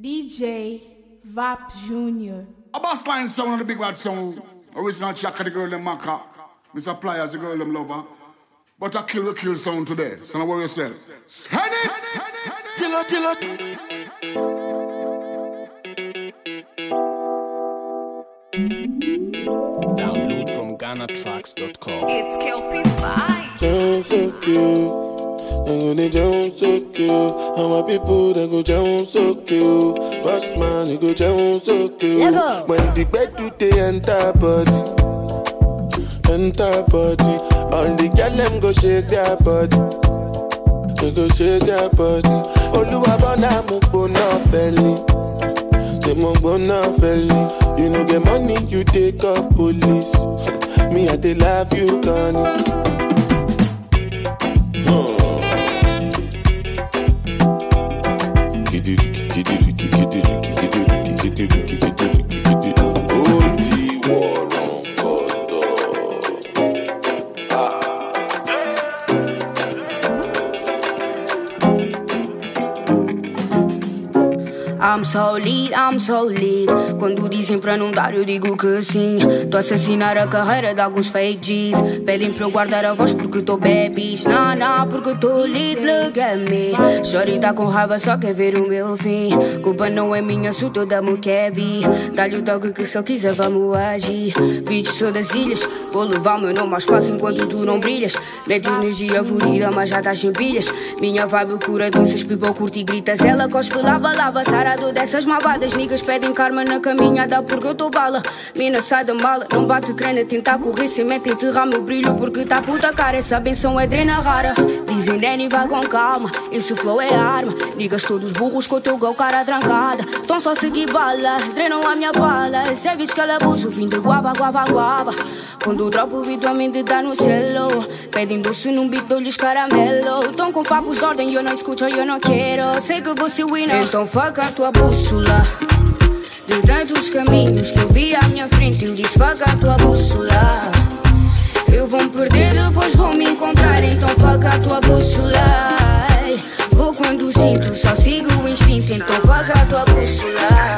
DJ Wap Jr. A boss line sound on the big bad song. Original track of the girl them maca. Mr. Pliers, the girl them lover. But I kill will kill sound today. So don't worry yourself. Send it! Kill it, kill it! Download from GhanaTracks.com. It's Kelpie Vibes. Jones so cute. They go they Jones so cute. And my people they go Jones so cute. Boss man they go Jones so cute. When the bed do they enter body, enter body. All the girl them go shake their body. They go shake their body. Oluwa bona mo gbona feli. They mo gbona feli. You know get money you take up police. Me I dey love you gone. So lead, I'm so lead. Quando dizem pra não dar, eu digo que sim. Tô a assassinar a carreira de alguns fake G's. Pedem pra eu guardar a voz porque tô babies. Nah, nah, porque tô lead, look at me. Shorty tá com raiva, só quer ver o meu fim. Culpa não é minha, sou toda Kevi. Dá-lhe o toque que ele quiser, vamos agir. Bitch, sou das ilhas. Vou levar meu nome mais fácil enquanto tu não brilhas. Mete energia fodida, mas já estás sem pilhas. Minha vibe cura doenças, people curte e gritas. Ela cospe, lava, lava, sarado dessas malvadas. Niggas pedem karma na caminhada porque eu tô bala. Mina sai da mala, não bate crânio, tentar correr sem meta, enterrar meu brilho porque tá puta cara. Essa benção é drena rara. Dizem Danny, vai com calma, esse flow é arma. Niggas todos burros com o teu gol, cara trancada. Tão só seguir bala, drenam a minha bala. Ceviche que ela abuso, fim de guava, guava, guava. Quando dropo, habitualmente dá no celo. Pedem doce num beat, dou-lhes caramelo. Tão com papos de ordem, eu não escuto, eu não quero. Sei que você winner, então fuck a tua bússola. De tantos caminhos que eu vi à minha frente, eu disse fuck a tua bússola. Eu vou me perder, depois vou me encontrar, então fuck a tua bússola. Vou quando sinto, só sigo o instinto, então fuck a tua bússola.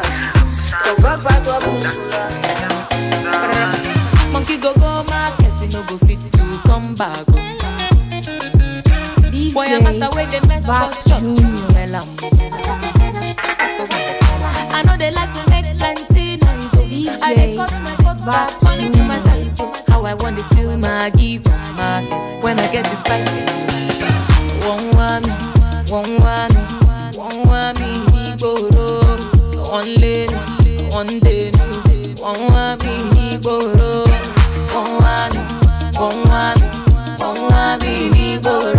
Oh. I dey cut my coat back, Vap money to my Jr. size. oh. How I want to steal my gift from market when I get this spice. One want me, one want me, one want me, Igboro. One one day, one want me, Igboro. One want me, one want me, one want me.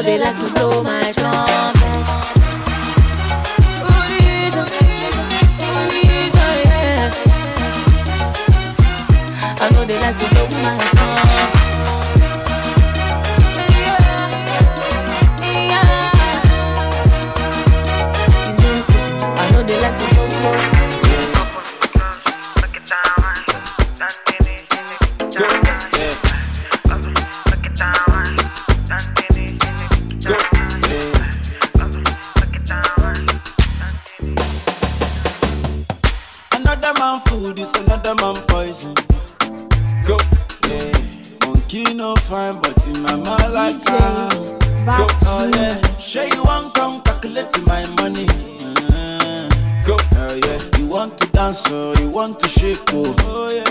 I know they Monkey no fine, but in my mind like am. Vap Oh Jr. yeah, sure you want come calculate my money. Uh, go, oh yeah. You want to dance or you want to shake oh, oh yeah.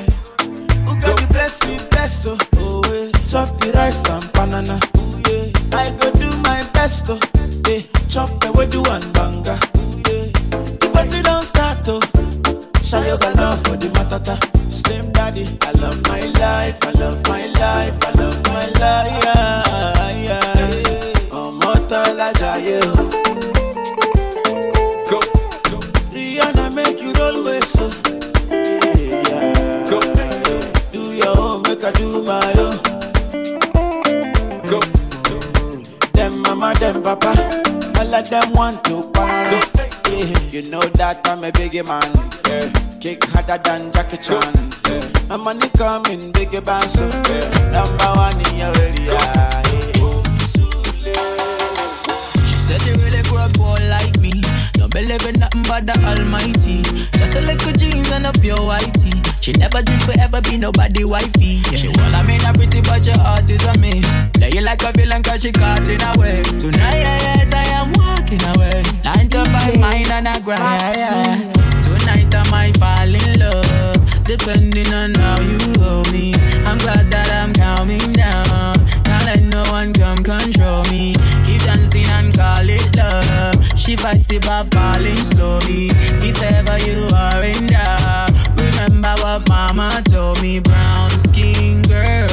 Who got the blessing, bless oh, oh yeah. Chop the rice and banana, oh yeah. I go do my best oh, yeah. Chop the way do and banga, oh yeah. The party don't start oh. Shayo got love for the matata. Slim daddy, I love my life, I love my Them papa, all of them want to party. You know that I'm a biggie man. Yeah. Kick harder than Jackie Chan. Yeah. My money coming, biggie so yeah. Number one in your area. Yeah. She said believe in nothing but the Almighty. Just a little jeans and a pure whitey. She never dreamed forever be nobody wifey. Yeah. She well, I mean, a pretty, but your heart is a me. Play you like a villain cause she caught in a way. Tonight, I am walking away. Nine to five, mine and a grind, yeah. Tonight I might fall in love, depending on how you hold me. I'm glad that I'm calming down. Can't let no one come control me. It by falling slowly. If ever you are in doubt, remember what mama told me. Brown skin girl,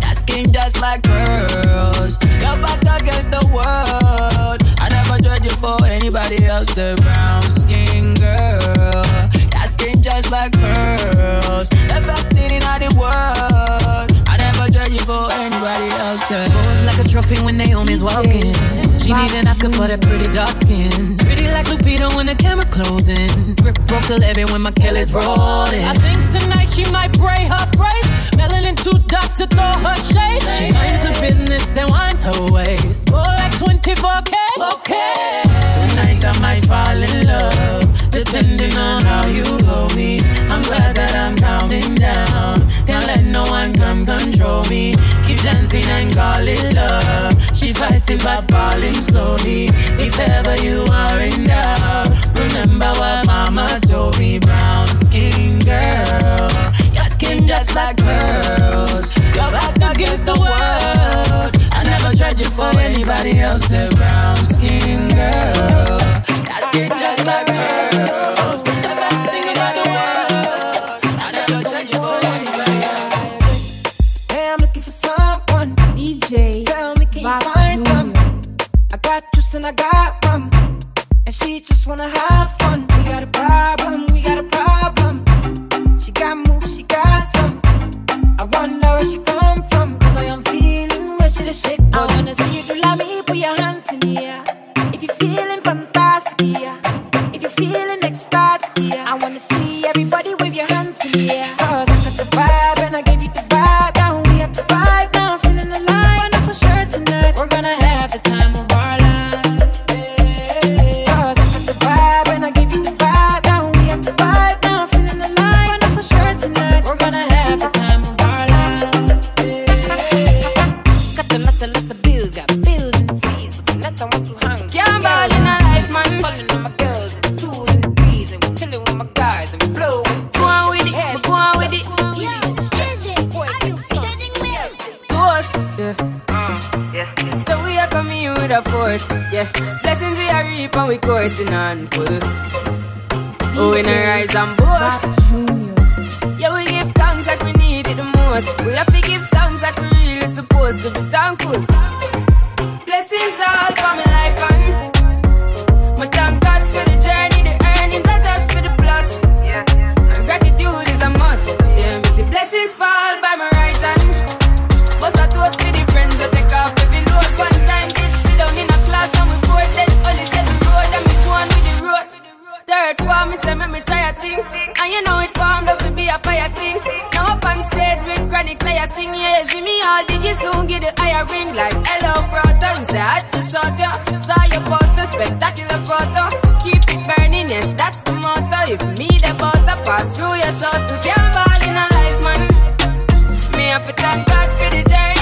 that skin just like pearls. Your back against the world. I never judge you for anybody else. A brown skin girl, that skin just like pearls. The best thing in the world. I never judge you for anybody else. Pose like a trophy when Naomi's walking. She need an Oscar for that pretty dark skin. Pretty like Lupita when the camera's closing. Grip broke the levy when my Kelly's rolling. I think tonight she might braid her braids. Melanin too dark to throw her shade. She minds her business and winds her waist. More like 24K. Okay. Tonight I might fall in love, depending on how you hold me. I'm glad that I'm calming down. Can't let no one come control me. Keep dancing and call it love. She fighting but falling slowly. If ever you are in doubt, remember what mama told me. Brown skin girl, your skin just like pearls. Your back against the world. I never tried you for anybody else. Brown skin girl, that skin just like pearls. Wanna have fun. We got a problem. And we blow. Go on with it, Head. go on with it. Ghost, yeah. So we are coming with a force, yeah. Blessings we are reap and we coursing on full. Oh, we not rise and boast. Yeah, we give thanks like we need it the most. We have to give thanks like we really supposed to be thankful. Blessings all for sing, see me all diggy soon, get the higher ring like hello, brother. And say, I just saw ya, saw your poster, spectacular photo. Keep it burning, yes, that's the motto. If me the butter pass through your soul to can't ball in a life, man. Me have to thank God for the journey,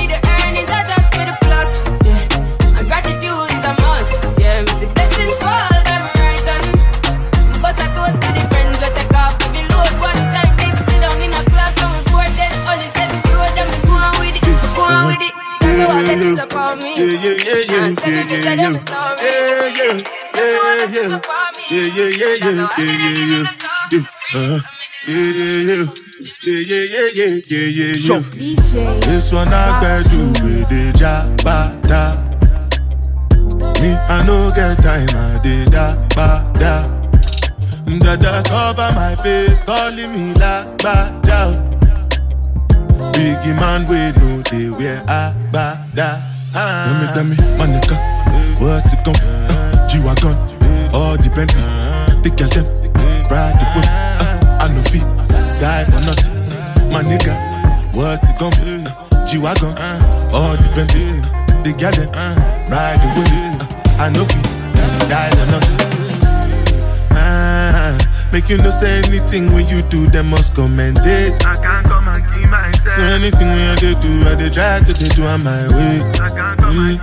yeah, yeah, And send yeah, me yeah, picture them yeah. story. Yeah, yeah, That's how I yeah, blessings yeah. upon me. Yeah, yeah, yeah, That's yeah, how I yeah, been yeah, uh-huh. giving yeah. the talk. Yeah. Yeah, yeah, yeah. Yeah, yeah, yeah, yeah, yeah, yeah, yeah. DJ This one I gotta do with the jabata. Me, I no get time, I did da ba da. Dada cover my face, calling me la ba da. Biggie man, we know they wear a ba da. Tell me, tell me, my nigga, what's it gon' uh, G-Wagon, all the Bentley, the girl them, ride the whip. Uh, I no fit, die for nothing. My nigga, what's it gon' be? Uh, G-Wagon, all the Bentley, the girl them, ride the whip. Uh, I no fit, die for nothing. Make you know say anything when you do, them must commend it. I can't myself. So anything when I dey do, I dey try to do on my way. Come and.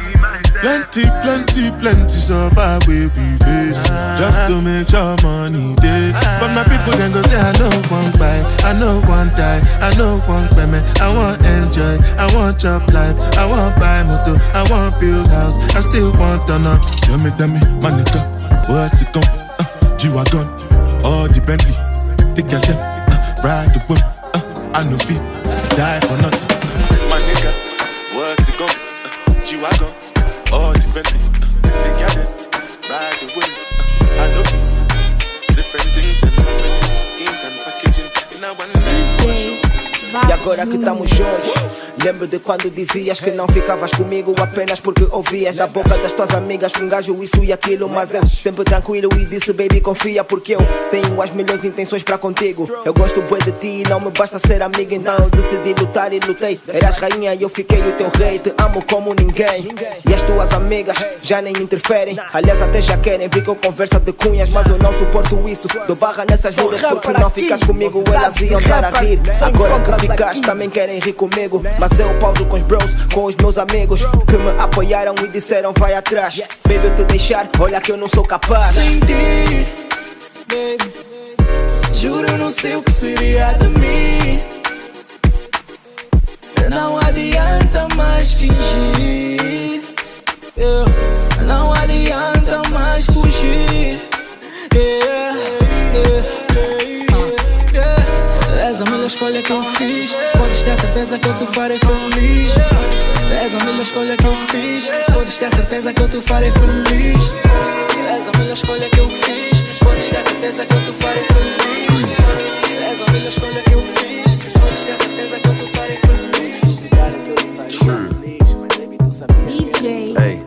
Plenty, plenty, plenty so far we we face. Just to make sure money day But my people then go say I know one buy I know one die. I know one payment. I want enjoy. I want job life. I want buy motor I want build house. I still want to know Tell me, tell me, my nigga What's it gon' uh, G-Wagon. All the Bentley. The them uh, Ride the whip uh, I know fit Die for nothing My nigga What's it gon' uh, G-Wagon all the Bentley, they got it, ride the wind. I know different things happen, schemes and packaging. In a one. E agora que estamos juntos, lembro de quando dizias que não ficavas comigo apenas porque ouvias da boca das tuas amigas que um gajo isso e aquilo. Mas eu sempre tranquilo e disse, baby, confia, porque eu tenho as melhores intenções para contigo. Eu gosto bem de ti e não me basta ser amiga, então eu decidi lutar e lutei. Eras rainha e eu fiquei o teu rei, te amo como ninguém. E as tuas amigas já nem interferem, aliás, até já querem vir com conversa de cunhas, mas eu não suporto isso. Dou barra nessas juras porque não ficas comigo, elas iam estar a rir. Agora que também querem rir comigo Mas eu pauso com os bros, com os meus amigos Que me apoiaram e disseram vai atrás Baby te deixar, olha que eu não sou capaz Sem ti, baby Juro não sei o que seria de mim Não adianta mais fingir. Não adianta mais escolha que eu fiz Podes ter certeza que eu te farei feliz És a melhor escolha que eu fiz Podes ter certeza que eu te farei feliz És a melhor escolha que eu fiz Podes ter certeza que eu te farei feliz És a melhor escolha que eu fiz Podes ter certeza que eu te farei feliz DJ Hey,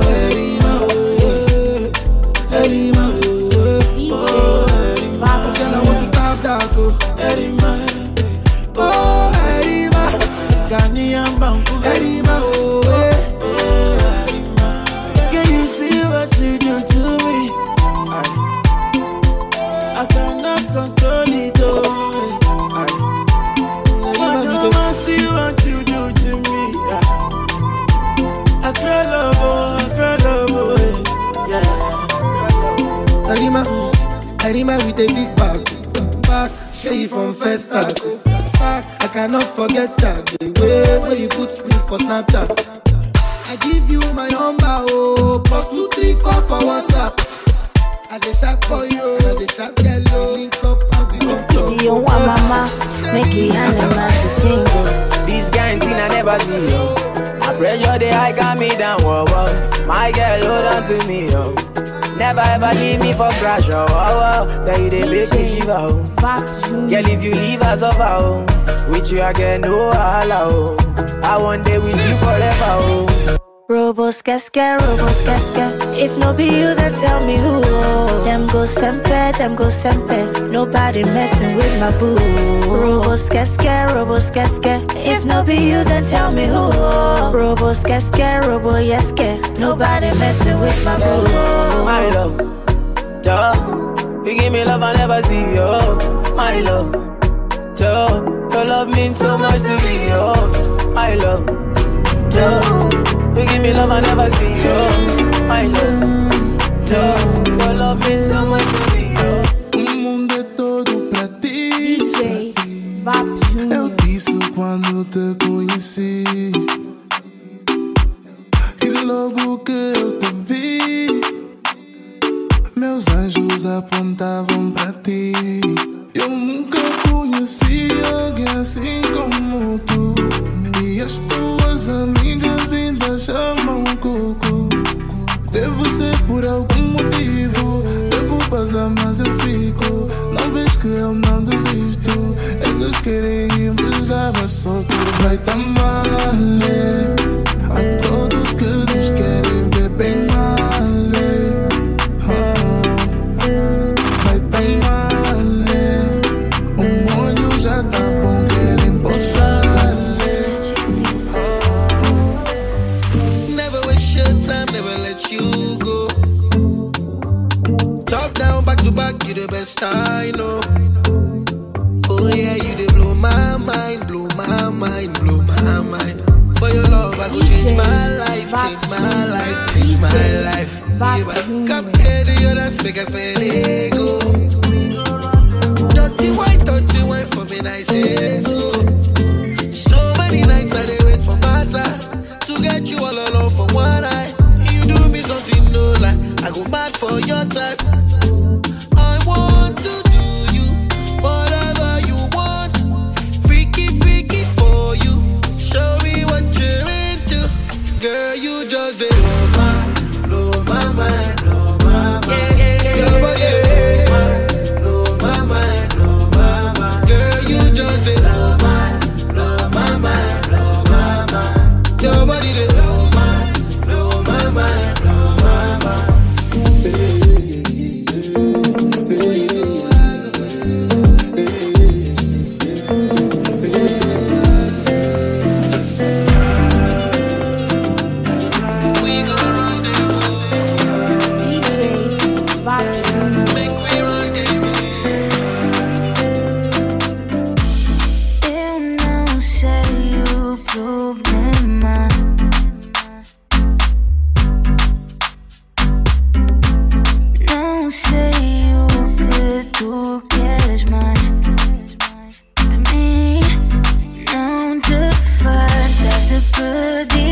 Erima Oh, Erima Girl, I want to tap that, oh Erima Arima with a big back. Back, show you from first start. Stack, I cannot forget that. The way where you put me for Snapchat. I give you my number, oh, plus two, three, four for WhatsApp. As a sharp boy, oh, as a sharp girl, oh, link up and we come talk. You want mama, make it animal to tingle. This kind thing I never see, oh. yo. I pressure the high got me down, whoa, whoa. My girl, hold on to me, yo. Never ever leave me for crash, oh, oh. Girl, you dey make me shiver, oh. Girl, if you leave us over, oh. With you, get no holla, oh. I want day with you forever, oh. Robos casca, robos casca. If no be you, then tell me who. Them go sempe, them go sempe. Nobody messing with my boo. Robos casca, robos casca. If no be you, then tell me who. Robos casca, robo yeske. Nobody messing with my boo. My love, Joe. You give me love I never see, yo. My love, Joe. Your love means so much to me, yo. My love, Joe. You give me love I never see, yo. My love, Joe. Your love means so much me. O mundo é todo pra ti. DJ Eu disse quando te conheci. E logo que eu te vi, meus anjos apontavam pra ti. Eu nunca conheci alguém assim como tu. E as amigas ainda chamam Coco. Devo ser por algum motivo. Devo passar, mas eu fico. Não vês que eu não desisto. Eles querem invejar, mas só que vai tá mal. A todos back you the best I know. Oh yeah, you they blow my mind, blow my mind, blow my mind. For your love, I go change my life, change my life, change my life. Yeah, come here to your dance, make us spend ego. Dirty wine, dirty wine for me, nice and slow. So many nights I dey wait for matter to get you all alone for one night. You do me something no lie, I go mad for your type. Fartas de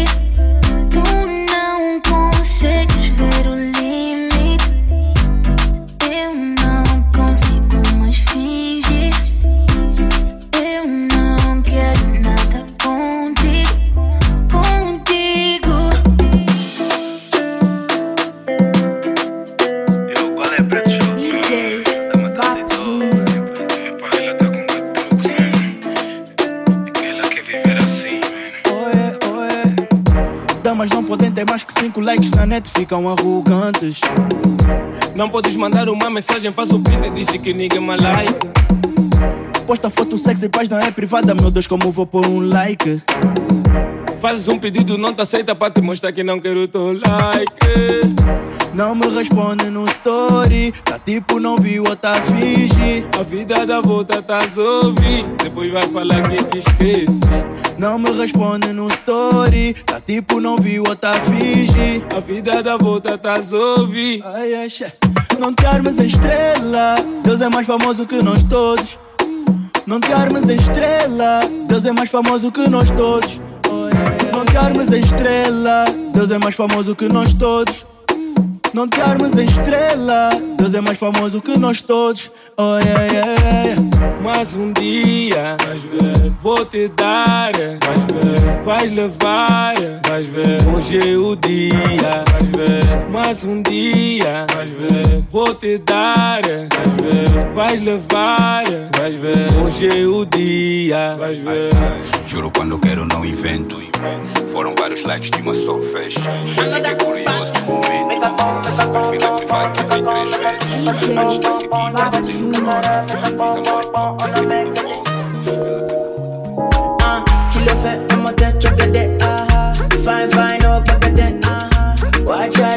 ficam arrogantes. Não podes mandar uma mensagem, faz o print e diz que ninguém me like. Posta foto sexy, página é privada, meu Deus, como vou pôr um like? Fazes um pedido, não te aceita pra te mostrar que não quero o teu like. Não me responde no story, tá tipo não viu ou tá finge. A vida dá volta, tá a ouvir. Depois vai falar que te esqueci. Não me responde no story, tá tipo não viu ou tá finge. A vida dá volta, tá a ouvir. Ai, ai, xe. Não te armes estrela, Deus é mais famoso que nós todos. Não te armes estrela, Deus é mais famoso que nós todos. Não te armes em estrela, Deus é mais famoso que nós todos. Não te armes em estrela, Deus é mais famoso que nós todos. Oh, yeah, yeah, yeah. Mais um dia, vais ver, vou te dar, vais ver, vais levar, vais ver. Hoje é o dia, vais ver. Mais um dia, vais ver, vou te dar, vais ver, vais levar, vais ver. Hoje é o dia, vais ver. Juro quando quero não invento. Foram vários likes de uma só festa. Fiquei curioso no momento. Na privada que vi três vezes. Antes de seguir, perguntei no chrome. Diz amor é top, segundo fogo. Ah, kí ló fẹ́ ọmọdé jọgẹdẹ fine fine ó gbẹgẹdẹ watch your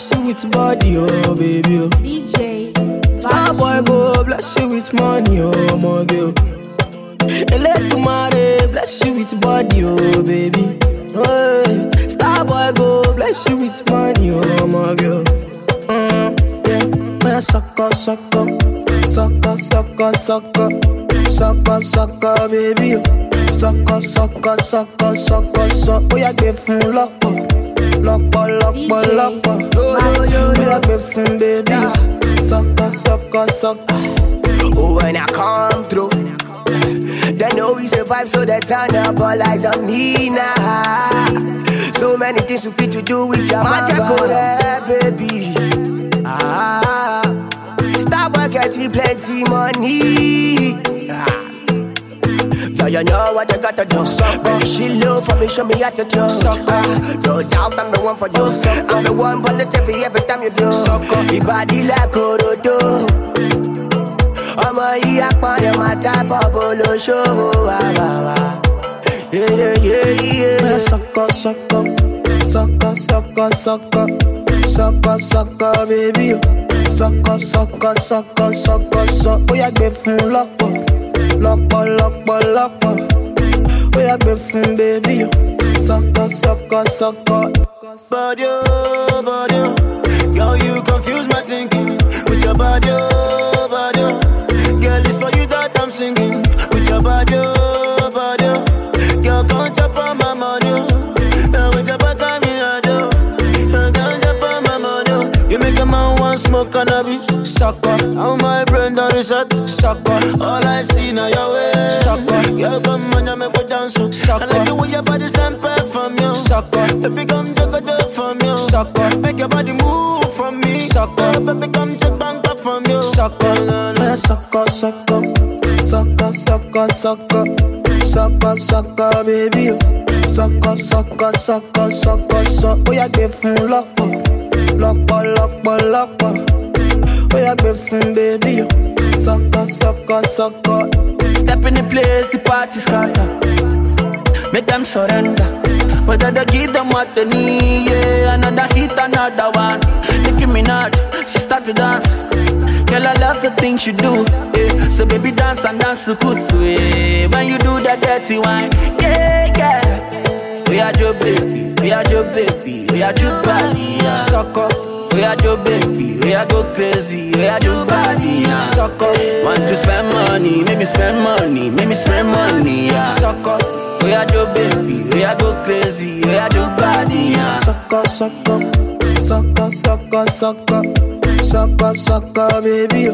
bless you with body, oh baby. Oh. DJ. Star boy go bless you with money, oh my girl. Elédùmarè bless you with body, oh baby. Oh, yeah. Star boy go bless you with money, oh my girl. Mm, yeah, when I suck up, suck up, suck up, suck up, suck up, suck up, suck up, baby. Suck up, suck up, suck up, suck. Oh yeah, give fun lọ́pọ̀, lọ́pọ̀, lọ́pọ̀, lọ́pọ̀. Oh yeah, give fun baby. Suck up, suck up, suck up. Oh, when I come through, they know we survive, so they turn up all eyes on me now. So many things we fit to do with your magic, oh, baby. Ah, stop getting plenty money. Yeah, you know what you gotta do. Baby, she low for me, show me how to do. Ah, no doubt I'm the one for you. I'm the one for the TV every time you do. Your body like Orodo. ọmọ yìí apọ̀yọ̀ máa tábọ̀ bolóṣòwò wà wà wà. Sucker, sucker, sucker, sucker, sucker, sucker, sucker, baby. Sucker, sucker, sucker, sucker, sucker. Ó yá gbé fún lọ́pọ̀, lọ́pọ̀, lọ́pọ̀, lọ́pọ̀. Ó yá gbé fún baby. Sucker, sucker, sucker. Body, oh, body, oh. Girl, you confuse my thinking with your body, oh, Girl, come on, you make me dance, oh. I like the way your body sample from you, sucker. Baby, come juggle it from you, sucker. Make your body move from me, sucker. Baby, come check bank up from you, sucker. Man, sucker, sucker, sucker, sucker, sucker, sucker, sucker, baby. Sucker, sucker, sucker, sucker, sucker. Ó yá gbé fún lọ́pọ̀, lọ́pọ̀, lọ́pọ̀, lọ́pọ̀. Ó yá gbé fún baby. Sucker, sucker, sucker. Step in the place, the party scatter. Make them surrender. Whether they give them what they need, yeah. Another hit, another one. Nicki Minaj, she start to dance. Girl, I love the things you do, yeah. So baby, dance and dance to kusu, yeah. When you do that dirty wine, yeah, yeah. We are your baby, we are your baby, we are your body, yeah. Sucker. We are your baby, we are go crazy, we are your body, yeah. Sucker. Want to spend money, make me spend money, make me spend money, yeah. Sucker. We are your baby, we are go crazy, we are your body, yeah. Sucker, sucker, sucker, sucker, sucker, sucker, sucker, baby.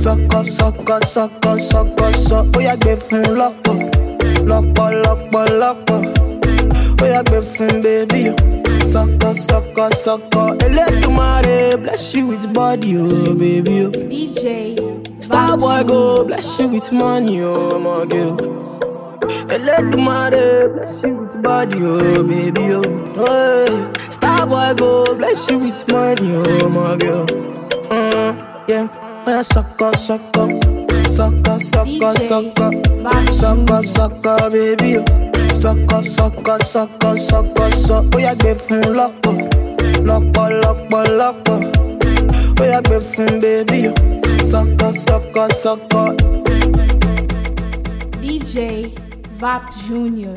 Sucker, sucker, sucker, sucker, sucker. Ó yá gbé fún lọ́pọ̀, lọ́pọ̀, lọ́pọ̀, lọ́pọ̀. Ó yá gbé fún baby. Sucker, sucker, sucker. Elédùmarè bless you with body, oh baby. Oh. DJ. Star boy go bless you with money, oh my girl. Elédùmarè bless you with body, oh baby, oh. Hey. Star boy go bless you with money, oh my girl. Mm, yeah, when I suck up, suck up, suck up, suck up, suck Sọkọ sọkọ sọkọ sọkọ sọ. Ó yá gbé fún lọ́pọ̀. Lọ́pọ̀ lọ́pọ̀ lọ́pọ̀. Ó yá gbé fún bébí o. Sọkọ sọkọ sọkọ. DJ Wap Jr.